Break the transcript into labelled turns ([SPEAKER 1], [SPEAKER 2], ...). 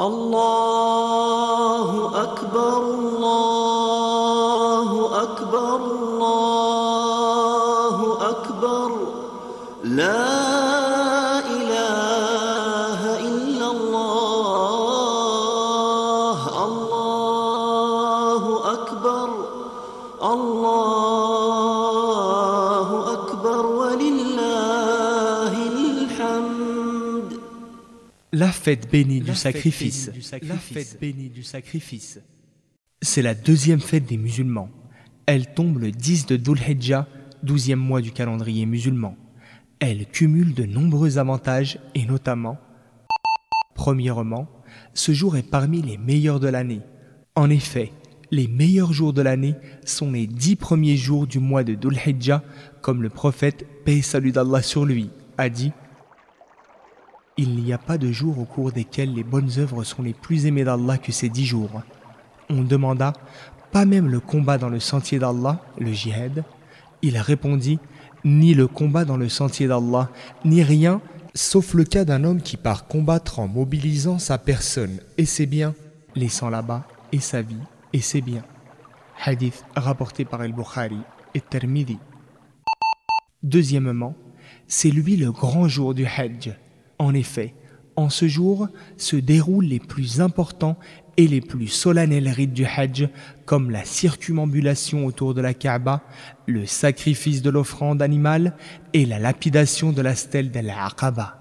[SPEAKER 1] الله أكبر الله أكبر الله أكبر. لا إله إلا الله الله أكبر الله أكبر. ولله الحمد.
[SPEAKER 2] La fête bénie du sacrifice. La fête bénie du sacrifice. C'est la deuxième fête des musulmans. Elle tombe le 10 de Dhul Hijjah, douzième mois du calendrier musulman. Elle cumule de nombreux avantages et notamment, premièrement, ce jour est parmi les meilleurs de l'année. En effet, les meilleurs jours de l'année sont les dix premiers jours du mois de Dhul Hijjah, comme le prophète, paix et salut d'Allah sur lui, a dit il n'y a pas de jour au cours desquels les bonnes œuvres sont les plus aimées d'Allah que ces dix jours. On demanda, pas même le combat dans le sentier d'Allah, le jihad Il répondit, ni le combat dans le sentier d'Allah, ni rien, sauf le cas d'un homme qui part combattre en mobilisant sa personne et ses biens, laissant là-bas et sa vie et ses biens. Hadith rapporté par El-Bukhari et Termidi. Deuxièmement, c'est lui le grand jour du Hajj. En effet, en ce jour se déroulent les plus importants et les plus solennels rites du Hajj, comme la circumambulation autour de la Kaaba, le sacrifice de l'offrande animale et la lapidation de la stèle d'Al-Aqaba.